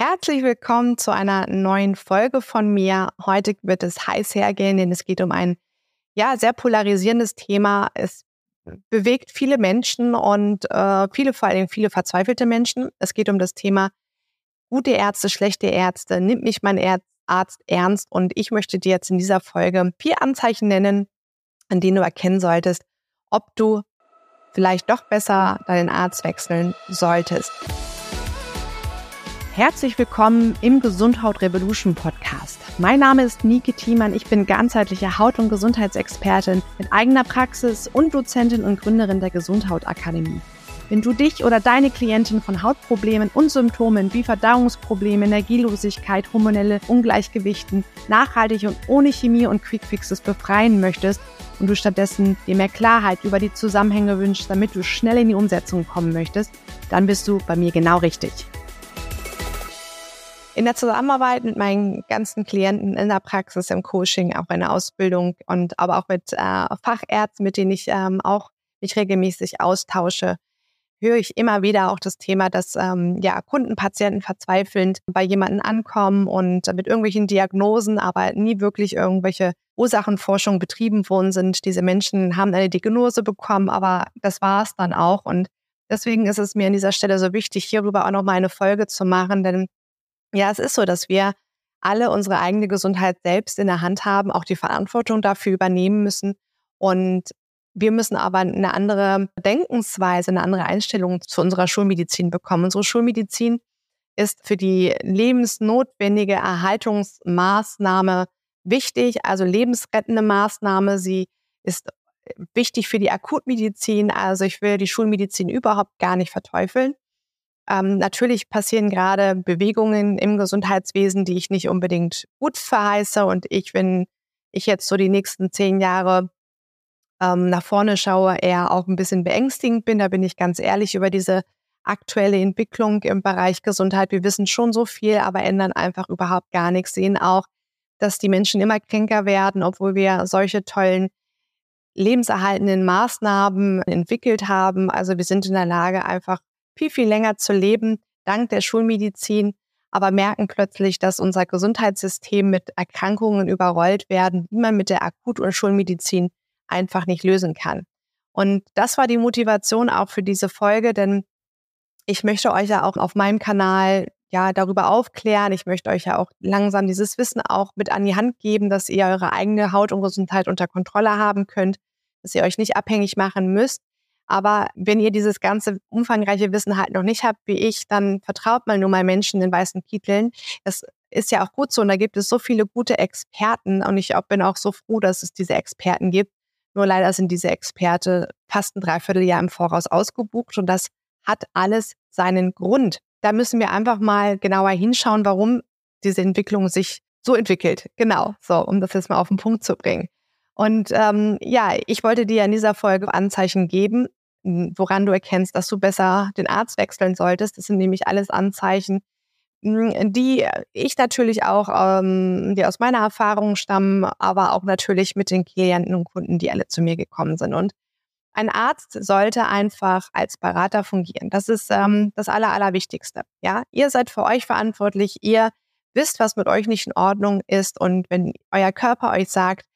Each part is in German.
Herzlich willkommen zu einer neuen Folge von mir. Heute wird es heiß hergehen, denn es geht um ein ja sehr polarisierendes Thema. Es bewegt viele Menschen und äh, viele, vor allem viele verzweifelte Menschen. Es geht um das Thema gute Ärzte, schlechte Ärzte. Nimmt mich mein Arzt ernst? Und ich möchte dir jetzt in dieser Folge vier Anzeichen nennen, an denen du erkennen solltest, ob du vielleicht doch besser deinen Arzt wechseln solltest. Herzlich willkommen im Gesundheit Revolution Podcast. Mein Name ist Nike Thiemann. Ich bin ganzheitliche Haut- und Gesundheitsexpertin mit eigener Praxis und Dozentin und Gründerin der Gesundhautakademie. Wenn du dich oder deine Klientin von Hautproblemen und Symptomen wie Verdauungsprobleme, Energielosigkeit, hormonelle Ungleichgewichten nachhaltig und ohne Chemie und Quickfixes befreien möchtest und du stattdessen dir mehr Klarheit über die Zusammenhänge wünschst, damit du schnell in die Umsetzung kommen möchtest, dann bist du bei mir genau richtig. In der Zusammenarbeit mit meinen ganzen Klienten in der Praxis, im Coaching, auch in der Ausbildung und aber auch mit äh, Fachärzten, mit denen ich ähm, auch mich regelmäßig austausche, höre ich immer wieder auch das Thema, dass ähm, ja Kunden, Patienten verzweifelnd bei jemanden ankommen und mit irgendwelchen Diagnosen, aber nie wirklich irgendwelche Ursachenforschung betrieben worden sind. Diese Menschen haben eine Diagnose bekommen, aber das war es dann auch. Und deswegen ist es mir an dieser Stelle so wichtig, hierüber auch noch mal eine Folge zu machen, denn ja, es ist so, dass wir alle unsere eigene Gesundheit selbst in der Hand haben, auch die Verantwortung dafür übernehmen müssen. Und wir müssen aber eine andere Denkensweise, eine andere Einstellung zu unserer Schulmedizin bekommen. Unsere Schulmedizin ist für die lebensnotwendige Erhaltungsmaßnahme wichtig, also lebensrettende Maßnahme. Sie ist wichtig für die Akutmedizin. Also ich will die Schulmedizin überhaupt gar nicht verteufeln. Ähm, natürlich passieren gerade Bewegungen im Gesundheitswesen, die ich nicht unbedingt gut verheiße. Und ich, wenn ich jetzt so die nächsten zehn Jahre ähm, nach vorne schaue, eher auch ein bisschen beängstigend bin. Da bin ich ganz ehrlich über diese aktuelle Entwicklung im Bereich Gesundheit. Wir wissen schon so viel, aber ändern einfach überhaupt gar nichts. Sehen auch, dass die Menschen immer kränker werden, obwohl wir solche tollen lebenserhaltenden Maßnahmen entwickelt haben. Also wir sind in der Lage, einfach viel, viel länger zu leben, dank der Schulmedizin, aber merken plötzlich, dass unser Gesundheitssystem mit Erkrankungen überrollt werden, die man mit der Akut- und Schulmedizin einfach nicht lösen kann. Und das war die Motivation auch für diese Folge, denn ich möchte euch ja auch auf meinem Kanal ja darüber aufklären. Ich möchte euch ja auch langsam dieses Wissen auch mit an die Hand geben, dass ihr eure eigene Haut und Gesundheit unter Kontrolle haben könnt, dass ihr euch nicht abhängig machen müsst aber wenn ihr dieses ganze umfangreiche Wissen halt noch nicht habt wie ich, dann vertraut mal nur mal Menschen in weißen Kitteln. Das ist ja auch gut so und da gibt es so viele gute Experten und ich bin auch so froh, dass es diese Experten gibt. Nur leider sind diese Experte fast ein Dreivierteljahr im Voraus ausgebucht und das hat alles seinen Grund. Da müssen wir einfach mal genauer hinschauen, warum diese Entwicklung sich so entwickelt. Genau, so, um das jetzt mal auf den Punkt zu bringen. Und ähm, ja, ich wollte dir in dieser Folge Anzeichen geben, woran du erkennst, dass du besser den Arzt wechseln solltest. Das sind nämlich alles Anzeichen, hm, die ich natürlich auch, ähm, die aus meiner Erfahrung stammen, aber auch natürlich mit den Klienten und Kunden, die alle zu mir gekommen sind. Und ein Arzt sollte einfach als Berater fungieren. Das ist ähm, das Aller, Allerwichtigste. Ja, ihr seid für euch verantwortlich. Ihr wisst, was mit euch nicht in Ordnung ist. Und wenn euer Körper euch sagt,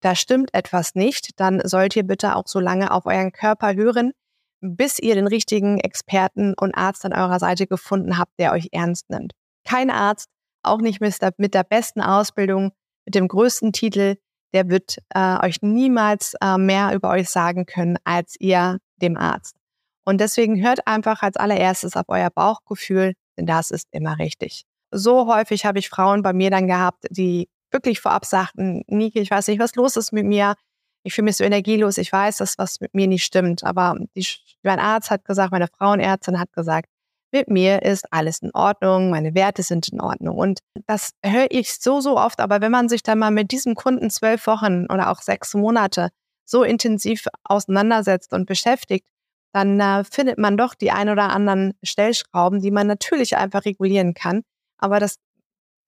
da stimmt etwas nicht, dann sollt ihr bitte auch so lange auf euren Körper hören, bis ihr den richtigen Experten und Arzt an eurer Seite gefunden habt, der euch ernst nimmt. Kein Arzt, auch nicht mit der, mit der besten Ausbildung, mit dem größten Titel, der wird äh, euch niemals äh, mehr über euch sagen können als ihr dem Arzt. Und deswegen hört einfach als allererstes auf euer Bauchgefühl, denn das ist immer richtig. So häufig habe ich Frauen bei mir dann gehabt, die wirklich vorab sagten, Nike, ich weiß nicht, was los ist mit mir. Ich fühle mich so energielos. Ich weiß, dass was mit mir nicht stimmt. Aber die, mein Arzt hat gesagt, meine Frauenärztin hat gesagt, mit mir ist alles in Ordnung, meine Werte sind in Ordnung. Und das höre ich so, so oft. Aber wenn man sich dann mal mit diesem Kunden zwölf Wochen oder auch sechs Monate so intensiv auseinandersetzt und beschäftigt, dann äh, findet man doch die ein oder anderen Stellschrauben, die man natürlich einfach regulieren kann. Aber das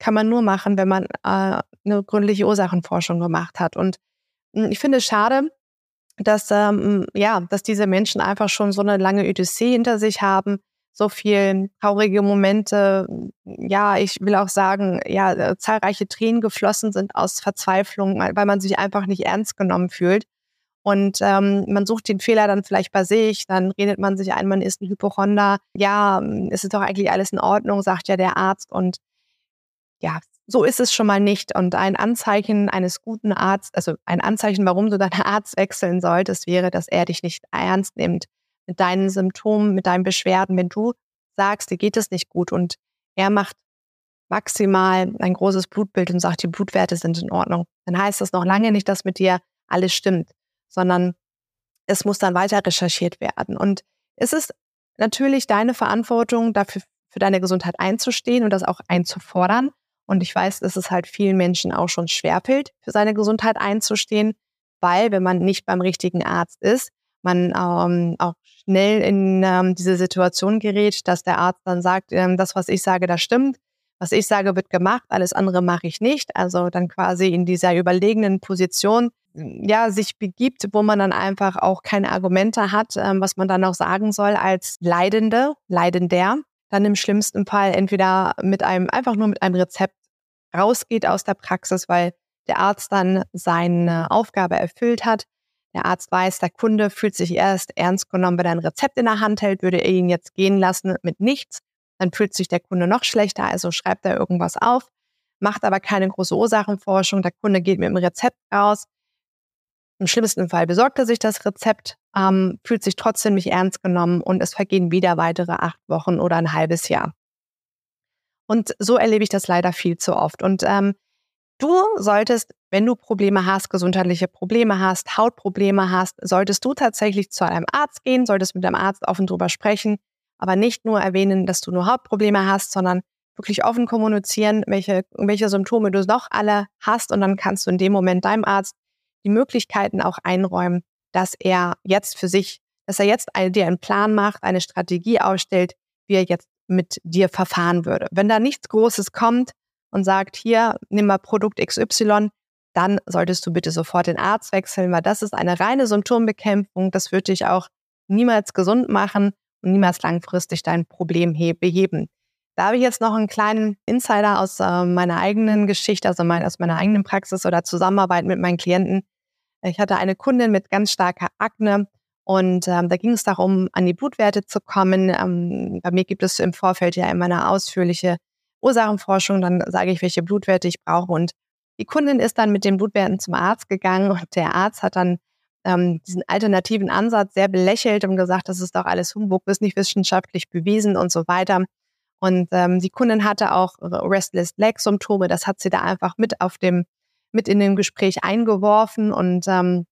kann man nur machen, wenn man äh, eine gründliche Ursachenforschung gemacht hat. Und hm, ich finde es schade, dass, ähm, ja, dass diese Menschen einfach schon so eine lange Odyssee hinter sich haben, so viel traurige Momente, ja, ich will auch sagen, ja, äh, zahlreiche Tränen geflossen sind aus Verzweiflung, weil man sich einfach nicht ernst genommen fühlt. Und ähm, man sucht den Fehler dann vielleicht bei sich, dann redet man sich ein, man ist ein Hypochonder. Ja, es ist doch eigentlich alles in Ordnung, sagt ja der Arzt. Und ja, so ist es schon mal nicht. Und ein Anzeichen eines guten Arztes, also ein Anzeichen, warum du deinen Arzt wechseln solltest, wäre, dass er dich nicht ernst nimmt mit deinen Symptomen, mit deinen Beschwerden. Wenn du sagst, dir geht es nicht gut und er macht maximal ein großes Blutbild und sagt, die Blutwerte sind in Ordnung, dann heißt das noch lange nicht, dass mit dir alles stimmt, sondern es muss dann weiter recherchiert werden. Und es ist natürlich deine Verantwortung, dafür für deine Gesundheit einzustehen und das auch einzufordern. Und ich weiß, dass es halt vielen Menschen auch schon schwerfällt, für seine Gesundheit einzustehen, weil wenn man nicht beim richtigen Arzt ist, man ähm, auch schnell in ähm, diese Situation gerät, dass der Arzt dann sagt, ähm, das, was ich sage, das stimmt. Was ich sage, wird gemacht, alles andere mache ich nicht. Also dann quasi in dieser überlegenen Position ja, sich begibt, wo man dann einfach auch keine Argumente hat, ähm, was man dann auch sagen soll als Leidende, Leidender, dann im schlimmsten Fall entweder mit einem, einfach nur mit einem Rezept rausgeht aus der Praxis, weil der Arzt dann seine Aufgabe erfüllt hat. Der Arzt weiß, der Kunde fühlt sich erst ernst genommen, wenn er ein Rezept in der Hand hält, würde er ihn jetzt gehen lassen mit nichts, dann fühlt sich der Kunde noch schlechter, also schreibt er irgendwas auf, macht aber keine große Ursachenforschung, der Kunde geht mit dem Rezept raus. Im schlimmsten Fall besorgt er sich das Rezept, ähm, fühlt sich trotzdem nicht ernst genommen und es vergehen wieder weitere acht Wochen oder ein halbes Jahr. Und so erlebe ich das leider viel zu oft. Und ähm, du solltest, wenn du Probleme hast, gesundheitliche Probleme hast, Hautprobleme hast, solltest du tatsächlich zu einem Arzt gehen, solltest mit deinem Arzt offen drüber sprechen, aber nicht nur erwähnen, dass du nur Hautprobleme hast, sondern wirklich offen kommunizieren, welche, welche Symptome du noch alle hast. Und dann kannst du in dem Moment deinem Arzt die Möglichkeiten auch einräumen, dass er jetzt für sich, dass er jetzt dir einen Plan macht, eine Strategie ausstellt, wie er jetzt mit dir verfahren würde. Wenn da nichts Großes kommt und sagt, hier, nimm mal Produkt XY, dann solltest du bitte sofort den Arzt wechseln, weil das ist eine reine Symptombekämpfung. Das wird dich auch niemals gesund machen und niemals langfristig dein Problem beheben. Da habe ich jetzt noch einen kleinen Insider aus äh, meiner eigenen Geschichte, also mein, aus meiner eigenen Praxis oder Zusammenarbeit mit meinen Klienten. Ich hatte eine Kundin mit ganz starker Akne und ähm, da ging es darum, an die Blutwerte zu kommen. Ähm, bei mir gibt es im Vorfeld ja immer eine ausführliche Ursachenforschung. Dann sage ich, welche Blutwerte ich brauche. Und die Kundin ist dann mit den Blutwerten zum Arzt gegangen und der Arzt hat dann ähm, diesen alternativen Ansatz sehr belächelt und gesagt, das ist doch alles Humbug, ist nicht wissenschaftlich bewiesen und so weiter. Und ähm, die Kundin hatte auch Restless Leg Symptome. Das hat sie da einfach mit auf dem, mit in dem Gespräch eingeworfen und ähm,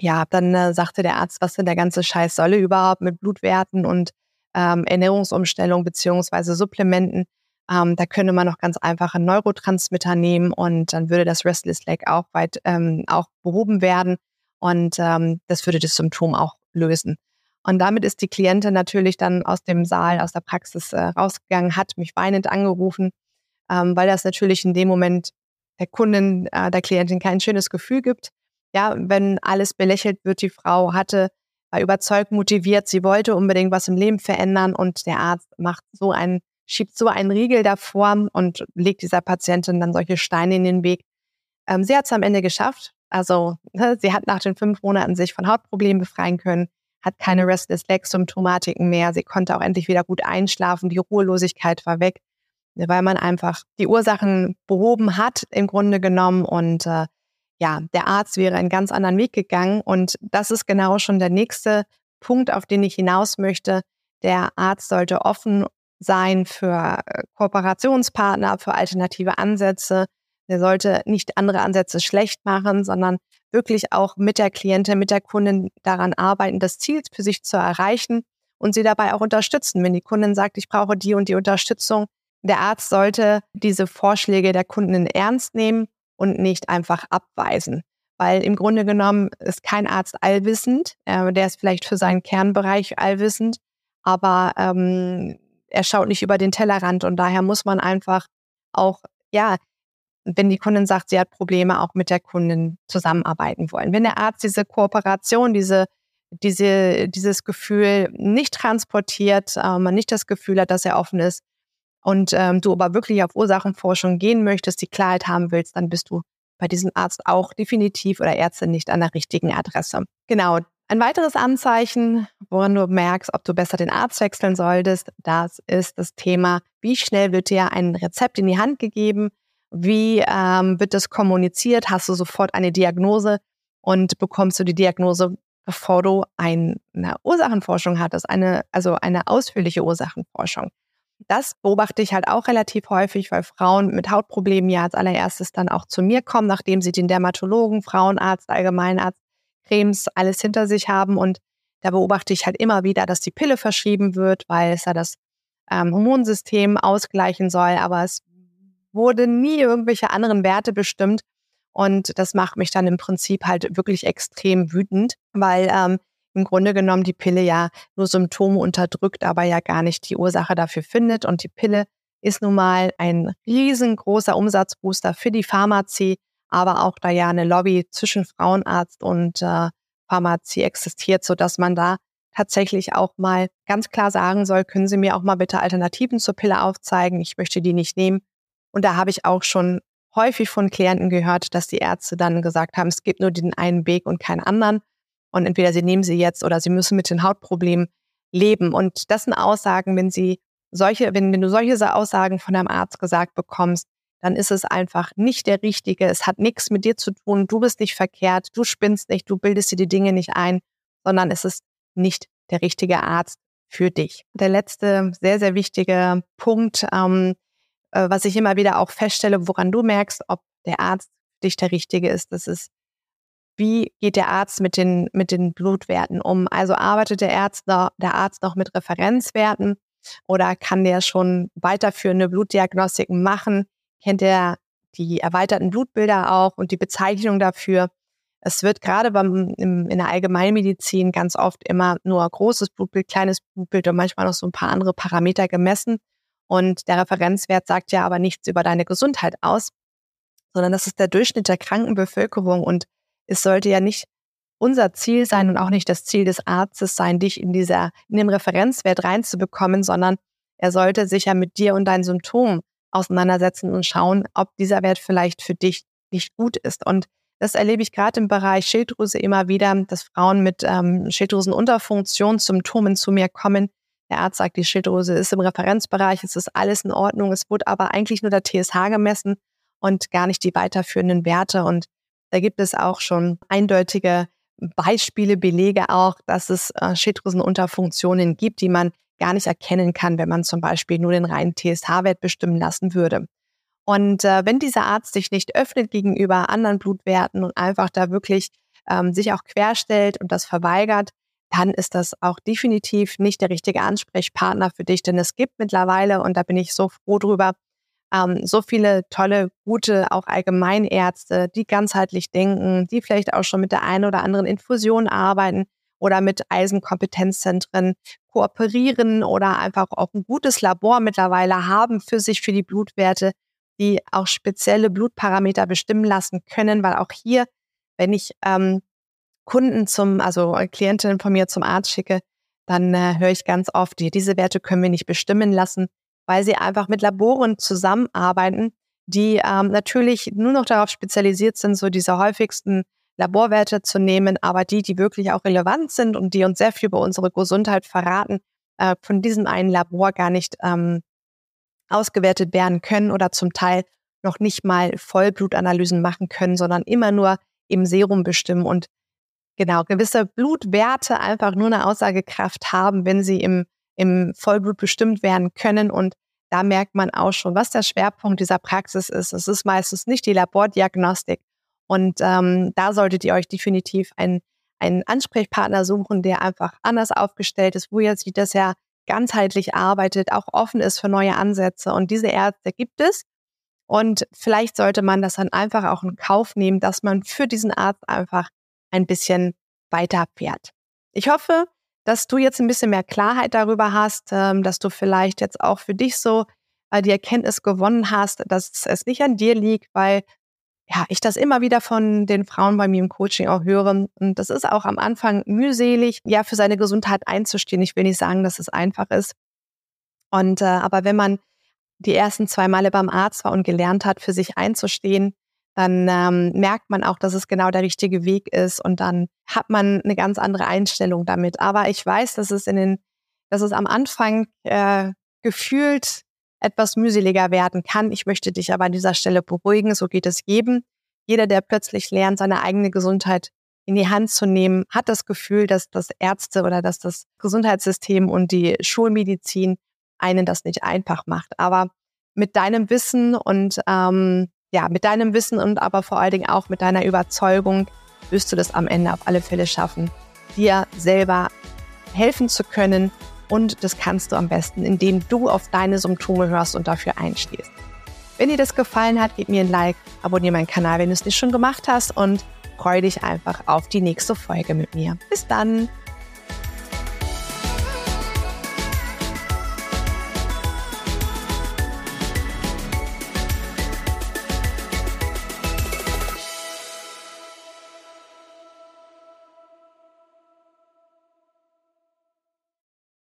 ja, dann äh, sagte der Arzt, was denn der ganze Scheiß solle überhaupt mit Blutwerten und ähm, Ernährungsumstellung beziehungsweise Supplementen. Ähm, da könne man noch ganz einfach einen Neurotransmitter nehmen und dann würde das Restless Leg auch weit ähm, auch behoben werden und ähm, das würde das Symptom auch lösen. Und damit ist die Klientin natürlich dann aus dem Saal, aus der Praxis äh, rausgegangen, hat mich weinend angerufen, ähm, weil das natürlich in dem Moment der Kundin, äh, der Klientin kein schönes Gefühl gibt ja, wenn alles belächelt wird, die Frau hatte, war überzeugt, motiviert, sie wollte unbedingt was im Leben verändern und der Arzt macht so einen, schiebt so einen Riegel davor und legt dieser Patientin dann solche Steine in den Weg. Ähm, sie hat es am Ende geschafft. Also ne, sie hat nach den fünf Monaten sich von Hautproblemen befreien können, hat keine Restless Leg Symptomatiken mehr. Sie konnte auch endlich wieder gut einschlafen. Die Ruhelosigkeit war weg, weil man einfach die Ursachen behoben hat im Grunde genommen und äh, ja, der Arzt wäre einen ganz anderen Weg gegangen. Und das ist genau schon der nächste Punkt, auf den ich hinaus möchte. Der Arzt sollte offen sein für äh, Kooperationspartner, für alternative Ansätze. Der sollte nicht andere Ansätze schlecht machen, sondern wirklich auch mit der Klientin, mit der Kundin daran arbeiten, das Ziel für sich zu erreichen und sie dabei auch unterstützen. Wenn die Kundin sagt, ich brauche die und die Unterstützung, der Arzt sollte diese Vorschläge der Kundin ernst nehmen und nicht einfach abweisen. Weil im Grunde genommen ist kein Arzt allwissend. Äh, der ist vielleicht für seinen Kernbereich allwissend, aber ähm, er schaut nicht über den Tellerrand und daher muss man einfach auch, ja, wenn die Kundin sagt, sie hat Probleme, auch mit der Kundin zusammenarbeiten wollen. Wenn der Arzt diese Kooperation, diese diese, dieses Gefühl nicht transportiert, äh, man nicht das Gefühl hat, dass er offen ist und ähm, du aber wirklich auf Ursachenforschung gehen möchtest, die Klarheit haben willst, dann bist du bei diesem Arzt auch definitiv oder Ärztin nicht an der richtigen Adresse. Genau. Ein weiteres Anzeichen, woran du merkst, ob du besser den Arzt wechseln solltest, das ist das Thema, wie schnell wird dir ein Rezept in die Hand gegeben, wie ähm, wird das kommuniziert, hast du sofort eine Diagnose und bekommst du die Diagnose, bevor du eine Ursachenforschung hattest, eine, also eine ausführliche Ursachenforschung. Das beobachte ich halt auch relativ häufig, weil Frauen mit Hautproblemen ja als allererstes dann auch zu mir kommen, nachdem sie den Dermatologen, Frauenarzt, Allgemeinarzt, Cremes, alles hinter sich haben. Und da beobachte ich halt immer wieder, dass die Pille verschrieben wird, weil es ja das ähm, Hormonsystem ausgleichen soll. Aber es wurde nie irgendwelche anderen Werte bestimmt. Und das macht mich dann im Prinzip halt wirklich extrem wütend, weil ähm, im Grunde genommen die Pille ja nur Symptome unterdrückt, aber ja gar nicht die Ursache dafür findet. Und die Pille ist nun mal ein riesengroßer Umsatzbooster für die Pharmazie, aber auch da ja eine Lobby zwischen Frauenarzt und äh, Pharmazie existiert, so dass man da tatsächlich auch mal ganz klar sagen soll, können Sie mir auch mal bitte Alternativen zur Pille aufzeigen? Ich möchte die nicht nehmen. Und da habe ich auch schon häufig von Klienten gehört, dass die Ärzte dann gesagt haben, es gibt nur den einen Weg und keinen anderen. Und entweder sie nehmen sie jetzt oder sie müssen mit den Hautproblemen leben. Und das sind Aussagen, wenn sie solche, wenn, wenn du solche Aussagen von einem Arzt gesagt bekommst, dann ist es einfach nicht der richtige. Es hat nichts mit dir zu tun. Du bist nicht verkehrt. Du spinnst nicht. Du bildest dir die Dinge nicht ein, sondern es ist nicht der richtige Arzt für dich. Der letzte sehr, sehr wichtige Punkt, ähm, äh, was ich immer wieder auch feststelle, woran du merkst, ob der Arzt für dich der richtige ist, das ist wie geht der Arzt mit den, mit den Blutwerten um? Also arbeitet der Arzt, noch, der Arzt noch mit Referenzwerten oder kann der schon weiterführende Blutdiagnostiken machen? Kennt er die erweiterten Blutbilder auch und die Bezeichnung dafür? Es wird gerade beim, im, in der Allgemeinmedizin ganz oft immer nur großes Blutbild, kleines Blutbild und manchmal noch so ein paar andere Parameter gemessen. Und der Referenzwert sagt ja aber nichts über deine Gesundheit aus, sondern das ist der Durchschnitt der kranken Bevölkerung. Und es sollte ja nicht unser Ziel sein und auch nicht das Ziel des Arztes sein, dich in dieser, in den Referenzwert reinzubekommen, sondern er sollte sich ja mit dir und deinen Symptomen auseinandersetzen und schauen, ob dieser Wert vielleicht für dich nicht gut ist. Und das erlebe ich gerade im Bereich Schilddrüse immer wieder, dass Frauen mit ähm, Schilddrüsenunterfunktionssymptomen zu mir kommen. Der Arzt sagt, die Schilddrüse ist im Referenzbereich, es ist alles in Ordnung. Es wurde aber eigentlich nur der TSH gemessen und gar nicht die weiterführenden Werte. Und da gibt es auch schon eindeutige Beispiele, Belege auch, dass es äh, Schilddrüsenunterfunktionen gibt, die man gar nicht erkennen kann, wenn man zum Beispiel nur den reinen TSH-Wert bestimmen lassen würde. Und äh, wenn dieser Arzt sich nicht öffnet gegenüber anderen Blutwerten und einfach da wirklich ähm, sich auch querstellt und das verweigert, dann ist das auch definitiv nicht der richtige Ansprechpartner für dich. Denn es gibt mittlerweile, und da bin ich so froh drüber, ähm, so viele tolle, gute, auch Allgemeinärzte, die ganzheitlich denken, die vielleicht auch schon mit der einen oder anderen Infusion arbeiten oder mit Eisenkompetenzzentren kooperieren oder einfach auch ein gutes Labor mittlerweile haben für sich, für die Blutwerte, die auch spezielle Blutparameter bestimmen lassen können, weil auch hier, wenn ich ähm, Kunden zum, also Klientinnen von mir zum Arzt schicke, dann äh, höre ich ganz oft, die, diese Werte können wir nicht bestimmen lassen weil sie einfach mit Laboren zusammenarbeiten, die ähm, natürlich nur noch darauf spezialisiert sind, so diese häufigsten Laborwerte zu nehmen, aber die, die wirklich auch relevant sind und die uns sehr viel über unsere Gesundheit verraten, äh, von diesem einen Labor gar nicht ähm, ausgewertet werden können oder zum Teil noch nicht mal Vollblutanalysen machen können, sondern immer nur im Serum bestimmen und genau gewisse Blutwerte einfach nur eine Aussagekraft haben, wenn sie im im Vollblut bestimmt werden können. Und da merkt man auch schon, was der Schwerpunkt dieser Praxis ist. Es ist meistens nicht die Labordiagnostik. Und ähm, da solltet ihr euch definitiv einen, einen Ansprechpartner suchen, der einfach anders aufgestellt ist, wo ihr sieht, dass er ganzheitlich arbeitet, auch offen ist für neue Ansätze. Und diese Ärzte gibt es. Und vielleicht sollte man das dann einfach auch in Kauf nehmen, dass man für diesen Arzt einfach ein bisschen weiter fährt. Ich hoffe, dass du jetzt ein bisschen mehr Klarheit darüber hast, ähm, dass du vielleicht jetzt auch für dich so äh, die Erkenntnis gewonnen hast, dass es nicht an dir liegt, weil ja, ich das immer wieder von den Frauen bei mir im Coaching auch höre. Und das ist auch am Anfang mühselig, ja, für seine Gesundheit einzustehen. Ich will nicht sagen, dass es einfach ist. Und äh, aber wenn man die ersten zwei Male beim Arzt war und gelernt hat, für sich einzustehen, dann ähm, merkt man auch, dass es genau der richtige Weg ist und dann hat man eine ganz andere Einstellung damit. Aber ich weiß, dass es in den, dass es am Anfang äh, gefühlt etwas mühseliger werden kann. Ich möchte dich aber an dieser Stelle beruhigen, so geht es jedem. Jeder, der plötzlich lernt, seine eigene Gesundheit in die Hand zu nehmen, hat das Gefühl, dass das Ärzte oder dass das Gesundheitssystem und die Schulmedizin einen das nicht einfach macht. Aber mit deinem Wissen und ähm, ja, mit deinem Wissen und aber vor allen Dingen auch mit deiner Überzeugung wirst du das am Ende auf alle Fälle schaffen, dir selber helfen zu können. Und das kannst du am besten, indem du auf deine Symptome hörst und dafür einstehst. Wenn dir das gefallen hat, gib mir ein Like, abonniere meinen Kanal, wenn du es nicht schon gemacht hast und freue dich einfach auf die nächste Folge mit mir. Bis dann!